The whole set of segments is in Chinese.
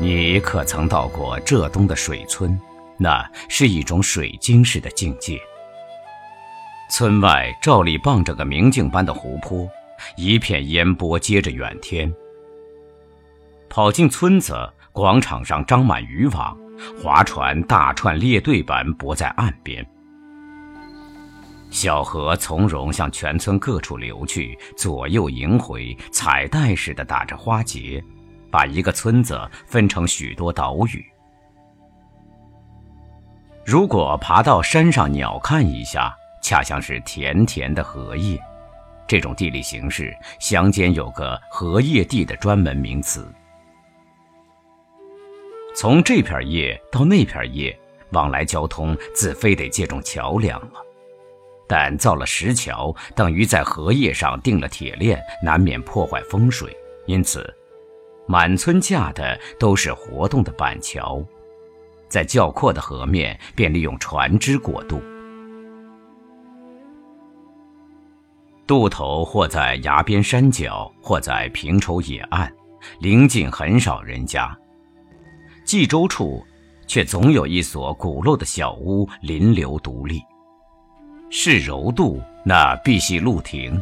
你可曾到过浙东的水村？那是一种水晶式的境界。村外照例傍着个明镜般的湖泊，一片烟波接着远天。跑进村子，广场上张满渔网，划船大串列队般泊在岸边。小河从容向全村各处流去，左右萦回，彩带似的打着花结，把一个村子分成许多岛屿。如果爬到山上鸟瞰一下，恰像是甜甜的荷叶。这种地理形势，乡间有个荷叶地的专门名词。从这片叶到那片叶，往来交通自非得借种桥梁了。但造了石桥，等于在荷叶上钉了铁链，难免破坏风水。因此，满村架的都是活动的板桥，在较阔的河面，便利用船只过渡。渡头或在崖边山脚，或在平畴野岸，临近很少人家。冀州处，却总有一所古陋的小屋临流独立。是柔渡，那必系陆亭；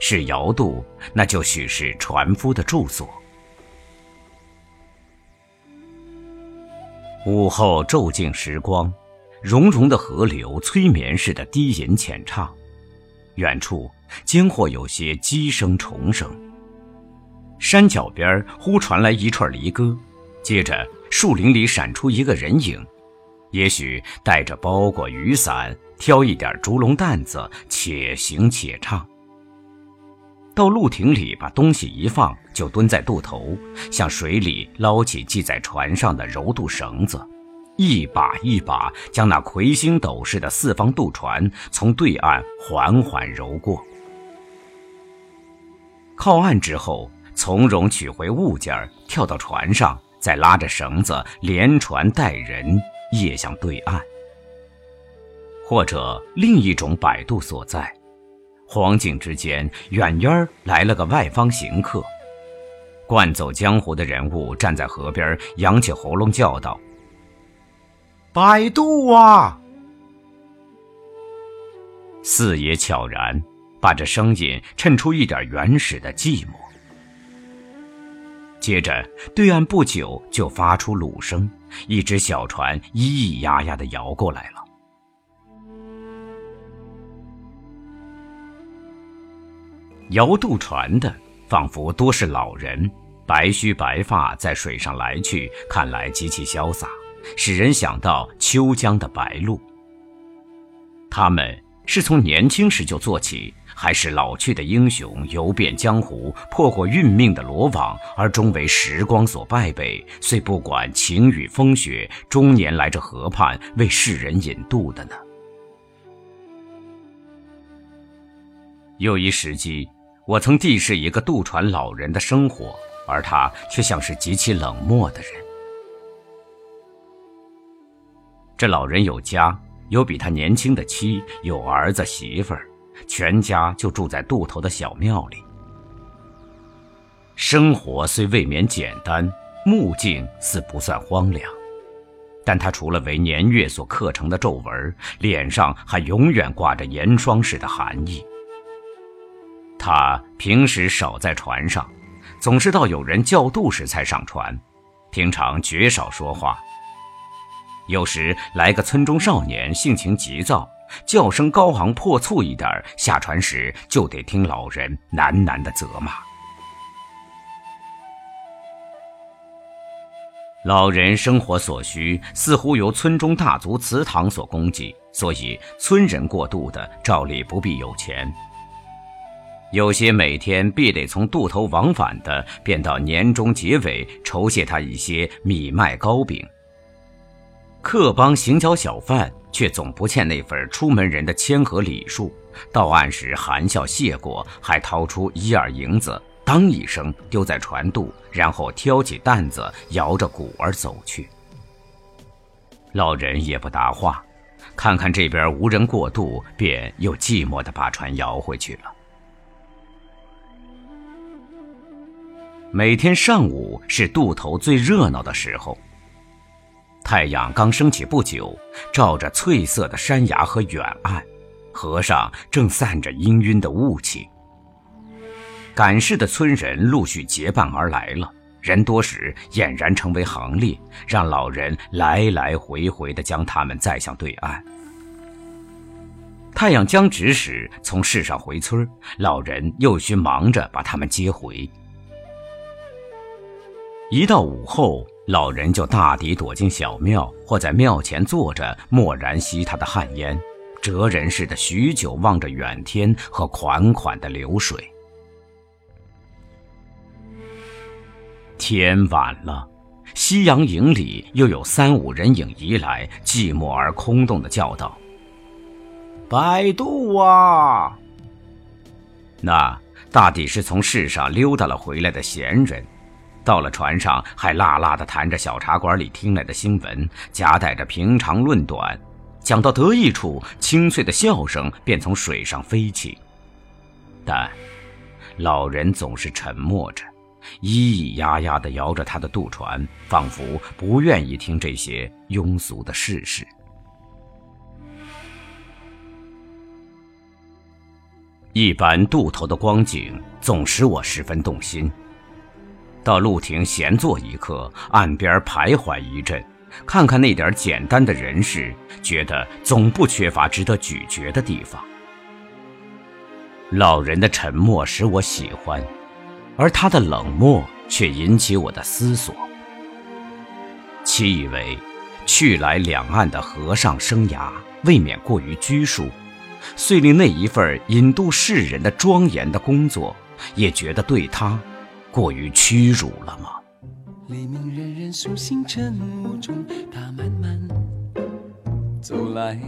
是摇渡，那就许是船夫的住所。午后骤静时光，融融的河流催眠似的低吟浅唱，远处间或有些鸡声虫声。山脚边忽传来一串离歌，接着树林里闪出一个人影，也许带着包裹雨伞。挑一点竹笼担子，且行且唱。到路亭里把东西一放，就蹲在渡头，向水里捞起系在船上的柔渡绳子，一把一把将那魁星斗士的四方渡船从对岸缓缓揉过。靠岸之后，从容取回物件儿，跳到船上，再拉着绳子连船带人夜向对岸。或者另一种摆渡所在，黄景之间，远远来了个外方行客，惯走江湖的人物站在河边，扬起喉咙叫道：“摆渡啊！”四爷悄然把这声音衬出一点原始的寂寞。接着，对岸不久就发出橹声，一只小船咿咿呀呀地摇过来了。摇渡船的仿佛多是老人，白须白发在水上来去，看来极其潇洒，使人想到秋江的白鹭。他们是从年轻时就做起，还是老去的英雄，游遍江湖，破过运命的罗网，而终为时光所败北，遂不管晴雨风雪，终年来这河畔为世人引渡的呢？又一时机。我曾地视一个渡船老人的生活，而他却像是极其冷漠的人。这老人有家，有比他年轻的妻，有儿子媳妇儿，全家就住在渡头的小庙里。生活虽未免简单，目境似不算荒凉，但他除了为年月所刻成的皱纹，脸上还永远挂着严霜似的寒意。他平时少在船上，总是到有人叫渡时才上船，平常绝少说话。有时来个村中少年，性情急躁，叫声高昂破促一点，下船时就得听老人喃喃的责骂。老人生活所需似乎由村中大族祠堂所供给，所以村人过渡的照例不必有钱。有些每天必得从渡头往返的，便到年终结尾酬谢他一些米麦糕饼。客帮行脚小贩却总不欠那份出门人的谦和礼数，到岸时含笑谢过，还掏出一二银子，当一声丢在船渡，然后挑起担子，摇着鼓儿走去。老人也不答话，看看这边无人过渡，便又寂寞地把船摇回去了。每天上午是渡头最热闹的时候，太阳刚升起不久，照着翠色的山崖和远岸，河上正散着氤氲的雾气。赶事的村人陆续结伴而来了，人多时俨然成为行列，让老人来来回回地将他们载向对岸。太阳将直时，从市上回村，老人又需忙着把他们接回。一到午后，老人就大抵躲进小庙，或在庙前坐着，默然吸他的旱烟，哲人似的许久望着远天和款款的流水。天晚了，夕阳影里又有三五人影移来，寂寞而空洞的叫道：“摆渡啊！”那大抵是从世上溜达了回来的闲人，到了船上还辣辣的谈着小茶馆里听来的新闻，夹带着平长论短，讲到得意处，清脆的笑声便从水上飞起。但老人总是沉默着。咿咿呀呀地摇着他的渡船，仿佛不愿意听这些庸俗的事实。一般渡头的光景总使我十分动心。到陆亭闲坐一刻，岸边徘徊一阵，看看那点简单的人事，觉得总不缺乏值得咀嚼的地方。老人的沉默使我喜欢。而他的冷漠却引起我的思索。其以为，去来两岸的和尚生涯未免过于拘束，遂令那一份引渡世人的庄严的工作，也觉得对他过于屈辱了吗？黎明人人苏醒晨雾中，他慢慢走来，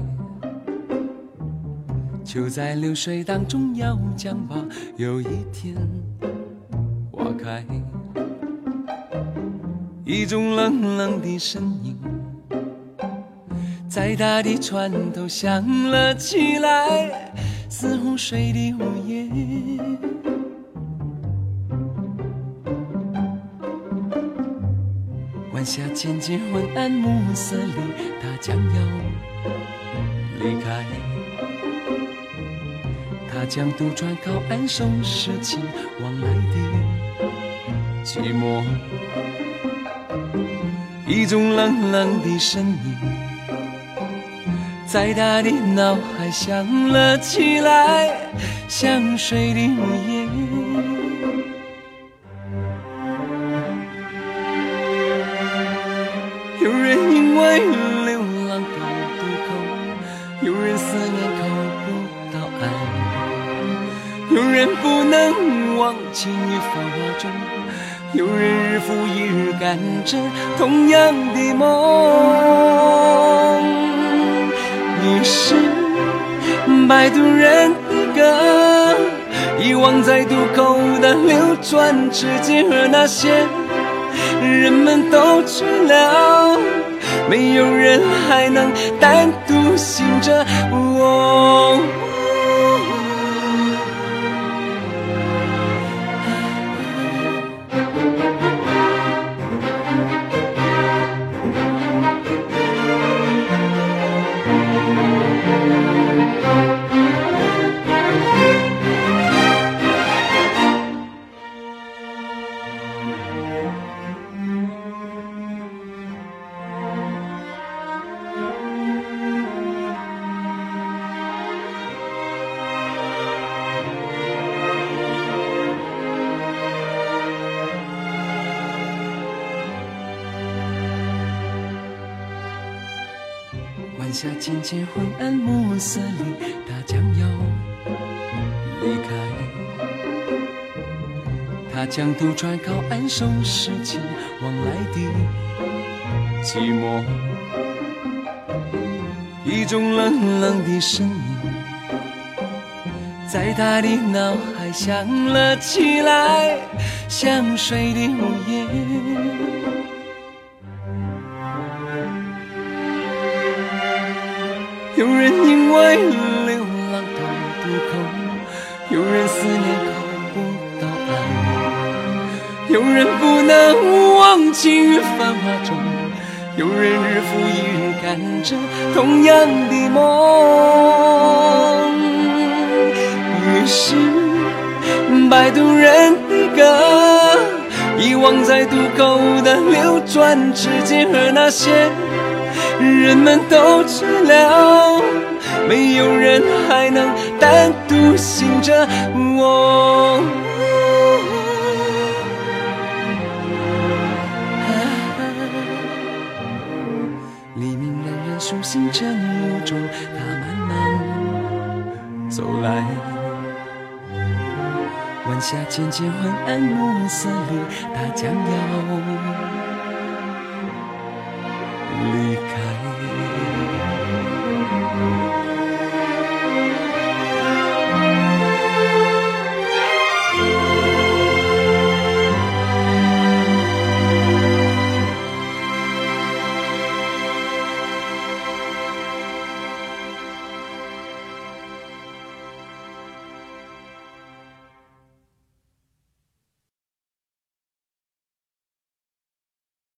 就在流水当中要将吧，有一天。花开，一种冷冷的声音，在他的船头响了起来，似湖水的呜咽。下渐渐昏暗，暮色里，他将要离开。他将渡船靠岸，收拾起往来的。寂寞，一种冷冷的声音，在他的脑海响了起来，像水的呜咽。繁华中。有人日复一日赶着同样的梦，你是摆渡人的歌，遗忘在渡口的流转之间，而那些人们都去了，没有人还能单独醒着。我下渐渐昏暗，暮色里，他将要离开。他将渡船靠岸，收拾起往来的寂寞。一种冷冷的声音，在他的脑海响了起来，像水的呜咽。有人因为流浪到渡口，有人思念靠不到岸，有人不能忘情于繁华中，有人日复一日赶着同样的梦。于是，摆渡人的歌，遗忘在渡口的流转之间，和那些人们都知了，没有人还能单独醒着我。黎明冉冉苏醒，晨雾中，他慢慢走来。晚霞渐渐昏暗，暮色里，他将要